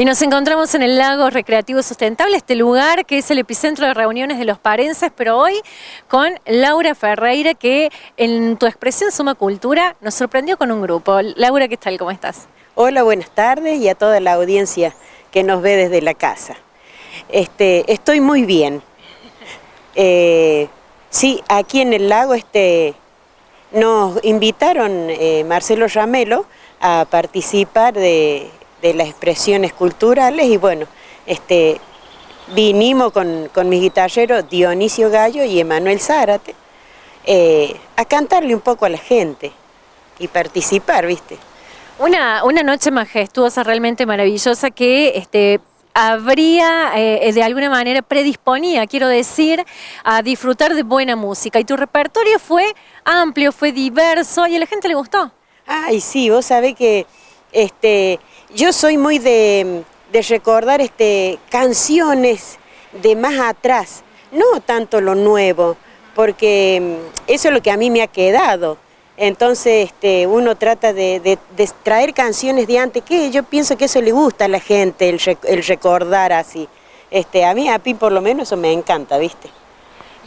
Y nos encontramos en el Lago Recreativo Sustentable, este lugar que es el epicentro de reuniones de los parenses, pero hoy con Laura Ferreira, que en tu expresión Suma Cultura nos sorprendió con un grupo. Laura, ¿qué tal? ¿Cómo estás? Hola, buenas tardes y a toda la audiencia que nos ve desde la casa. Este, estoy muy bien. Eh, sí, aquí en el lago este, nos invitaron eh, Marcelo Ramelo a participar de de las expresiones culturales y bueno, este, vinimos con, con mis guitarreros Dionisio Gallo y Emanuel Zárate eh, a cantarle un poco a la gente y participar, ¿viste? Una, una noche majestuosa, realmente maravillosa, que este, habría, eh, de alguna manera, predisponía, quiero decir, a disfrutar de buena música. Y tu repertorio fue amplio, fue diverso y a la gente le gustó. Ay, sí, vos sabés que este, yo soy muy de, recordar este, canciones de más atrás, no tanto lo nuevo, porque mm, eso es lo que a mí me ha quedado. Entonces este, uno trata de, traer canciones de antes, que yo pienso que eso le gusta a la gente, el, recordar así. Este, a mí, a mí por lo menos eso me encanta, ¿viste?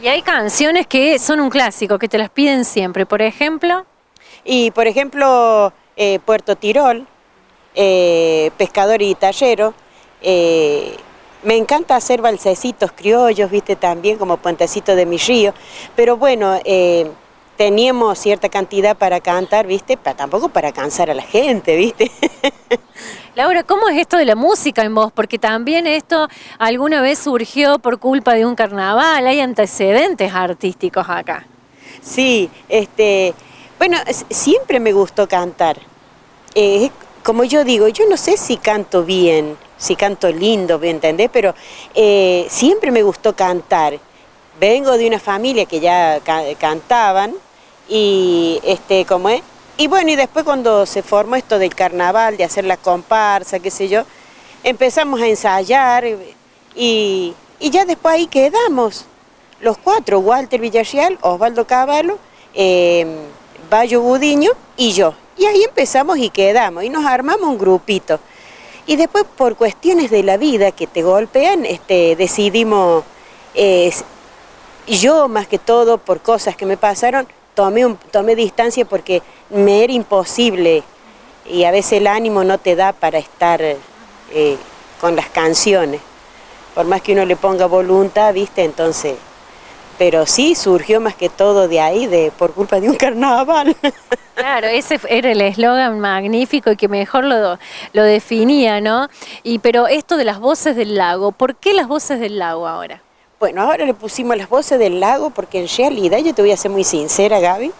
Y hay canciones que son un clásico, que te las piden siempre, por ejemplo. Y por ejemplo, eh, Puerto Tirol, eh, pescador y tallero. Eh, me encanta hacer balsecitos criollos, viste, también como puentecito de mi río, pero bueno, eh, teníamos cierta cantidad para cantar, viste, pero tampoco para cansar a la gente, viste. Laura, ¿cómo es esto de la música en vos? Porque también esto alguna vez surgió por culpa de un carnaval, hay antecedentes artísticos acá. Sí, este, bueno, siempre me gustó cantar como yo digo, yo no sé si canto bien, si canto lindo, ¿me entendés? Pero eh, siempre me gustó cantar. Vengo de una familia que ya cantaban y este, ¿cómo es? Y bueno, y después cuando se formó esto del carnaval, de hacer la comparsa, qué sé yo, empezamos a ensayar y, ya después ahí quedamos. Los cuatro, Walter Villarreal, Osvaldo Caballo, eh, Bayo Budiño y yo. Y ahí empezamos y quedamos, y nos armamos un grupito. Y después por cuestiones de la vida que te golpean, este, decidimos, yo más que todo por cosas que me pasaron, tomé, tomé distancia porque me era imposible y a veces el ánimo no te da para estar eh, con las canciones. Por más que uno le ponga voluntad, ¿viste? Entonces, pero sí surgió más que todo de ahí, de por culpa de un carnaval. Claro, ese era el eslogan magnífico y que mejor lo, lo definía, ¿no? Y pero esto de las voces del lago, ¿por qué las voces del lago ahora? Bueno, ahora le pusimos las voces del lago porque en realidad, yo te voy a ser muy sincera, Gaby,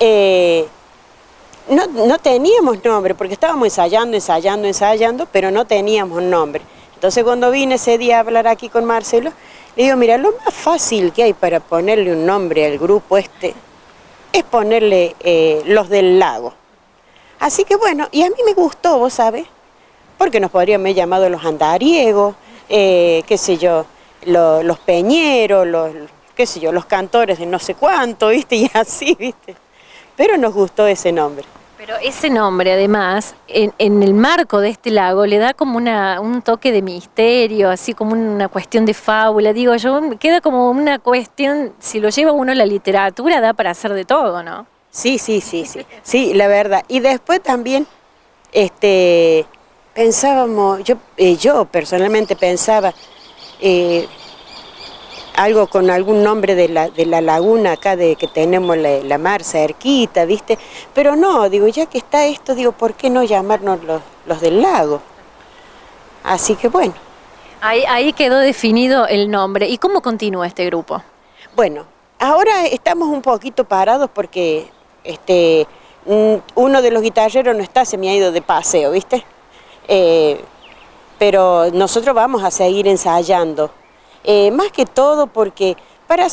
eh, no, no teníamos nombre, porque estábamos ensayando, ensayando, ensayando, pero no teníamos nombre. Entonces cuando vine ese día a hablar aquí con Marcelo, le digo, mira, lo más fácil que hay para ponerle un nombre al grupo este es ponerle eh, los del lago. Así que bueno, y a mí me gustó, vos sabes, porque nos podrían haber llamado los andariegos, eh, qué sé yo, los peñeros, los, qué sé yo, los cantores de no sé cuánto, ¿viste? Y así, ¿viste? Pero nos gustó ese nombre. Pero ese nombre, además, en, el marco de este lago, le da como una, un toque de misterio, así como una cuestión de fábula. Digo, yo queda como una cuestión, si lo lleva uno la literatura, da para hacer de todo, ¿no? Sí, sí, sí, sí. Sí, la verdad. Y después también, este, pensábamos, yo, eh, yo personalmente pensaba, eh, algo con algún nombre de la, de la laguna acá de que tenemos la, mar cerquita, ¿viste? Pero no, digo, ya que está esto, digo, ¿por qué no llamarnos los, los del lago? Así que bueno. Ahí, ahí quedó definido el nombre. ¿Y cómo continúa este grupo? Bueno, ahora estamos un poquito parados porque este, uno de los guitarreros no está, se me ha ido de paseo, ¿viste? Eh, pero nosotros vamos a seguir ensayando. Eh, más que todo porque para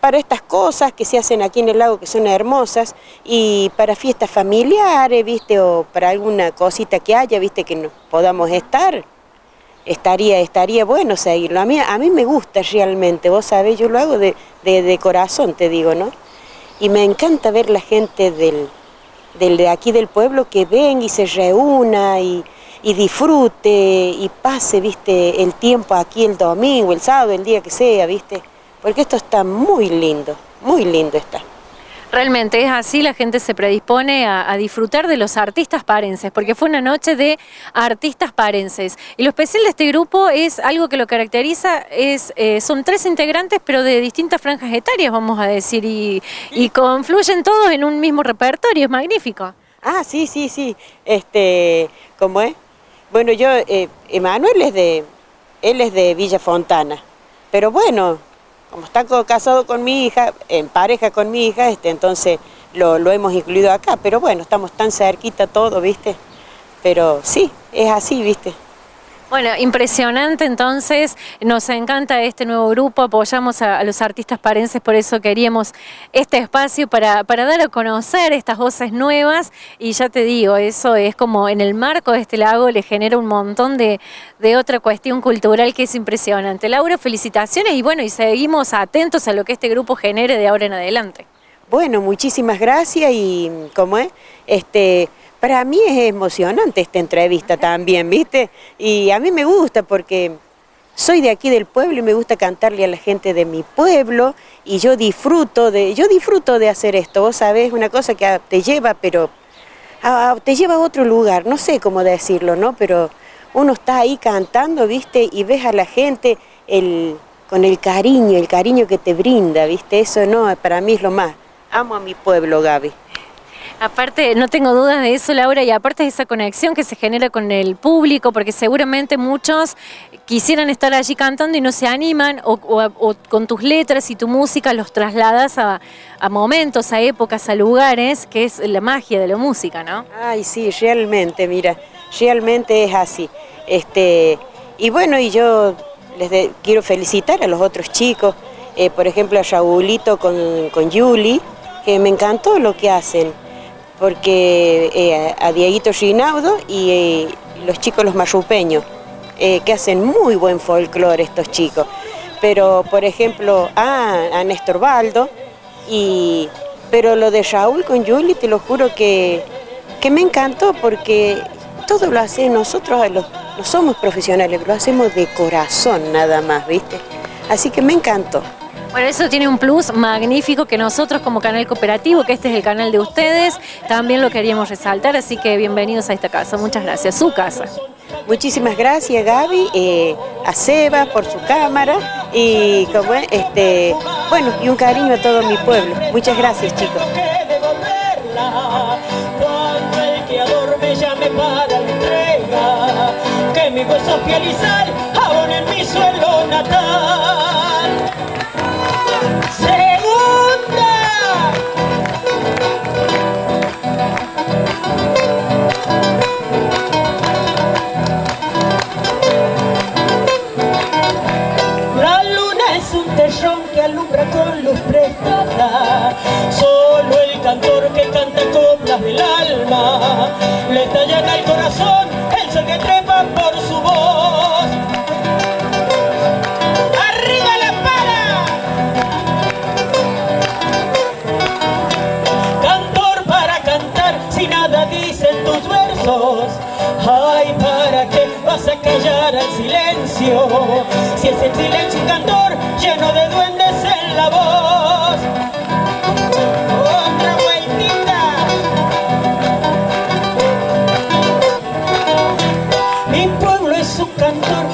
para estas cosas que se hacen aquí en el lago que son hermosas y para fiestas familiares, viste, o para alguna cosita que haya, viste, que no podamos estar, estaría, estaría bueno seguirlo. A mí, a mí me gusta realmente, vos sabés, yo lo hago de, de, corazón, te digo, ¿no? Y me encanta ver la gente del, del, de aquí del pueblo que ven y se reúna y, y disfrute y pase, viste, el tiempo aquí el domingo, el sábado, el día que sea, viste, porque esto está muy lindo, muy lindo está. Realmente es así, la gente se predispone a, disfrutar de los artistas parenses, porque fue una noche de artistas parenses. Y lo especial de este grupo es algo que lo caracteriza, es eh, son tres integrantes, pero de distintas franjas etarias, vamos a decir, y, confluyen todos en un mismo repertorio, es magnífico. Ah, sí, sí, sí. Este, ¿cómo es? Bueno, yo, eh, Emanuel es de, él es de Villa Fontana, pero bueno, como está casado con mi hija, en pareja con mi hija, este, entonces lo, lo hemos incluido acá, pero bueno, estamos tan cerquita todo, ¿viste? Pero sí, es así, ¿viste? Bueno, impresionante entonces, nos encanta este nuevo grupo, apoyamos a, los artistas parenses, por eso queríamos este espacio para, para, dar a conocer estas voces nuevas y ya te digo, eso es como en el marco de este lago le genera un montón de, de otra cuestión cultural que es impresionante. Laura, felicitaciones y bueno, y seguimos atentos a lo que este grupo genere de ahora en adelante. Bueno, muchísimas gracias y como es, este para mí es emocionante esta entrevista también, ¿viste? Y a mí me gusta porque soy de aquí del pueblo y me gusta cantarle a la gente de mi pueblo y yo disfruto de, yo disfruto de hacer esto, vos sabés, una cosa que te lleva, pero te lleva a otro lugar, no sé cómo decirlo, ¿no? Pero uno está ahí cantando, ¿viste? Y ves a la gente con el cariño, el cariño que te brinda, ¿viste? Eso no, para mí es lo más. Amo a mi pueblo, Gaby. Aparte, no tengo dudas de eso, Laura, y aparte de esa conexión que se genera con el público, porque seguramente muchos quisieran estar allí cantando y no se animan, o, con tus letras y tu música los trasladas a, momentos, a épocas, a lugares, que es la magia de la música, ¿no? Ay, sí, realmente, mira, realmente es así. Este, y bueno, y yo les quiero felicitar a los otros chicos, eh, por ejemplo a Raulito con, con Yuli, que me encantó lo que hacen porque eh, a Dieguito Rinaudo y eh, los chicos los marrupeños, eh, que hacen muy buen folclore estos chicos. Pero, por ejemplo, a Néstor Baldo, y, pero lo de Raúl con Juli, te lo juro que, que me encantó porque todo lo hacemos, nosotros los, no somos profesionales, lo hacemos de corazón nada más, ¿viste? Así que me encantó. Bueno, eso tiene un plus magnífico que nosotros como canal cooperativo, que este es el canal de ustedes, también lo queríamos resaltar, así que bienvenidos a esta casa. Muchas gracias. Su casa. Muchísimas gracias Gaby, eh, a Seba por su cámara y como este, bueno, y un cariño a todo mi pueblo. Muchas gracias chicos. que mi hueso aún en mi suelo natal. Si es el silencio un cantor lleno de duendes en la voz. Otra vueltita. Mi pueblo es un cantor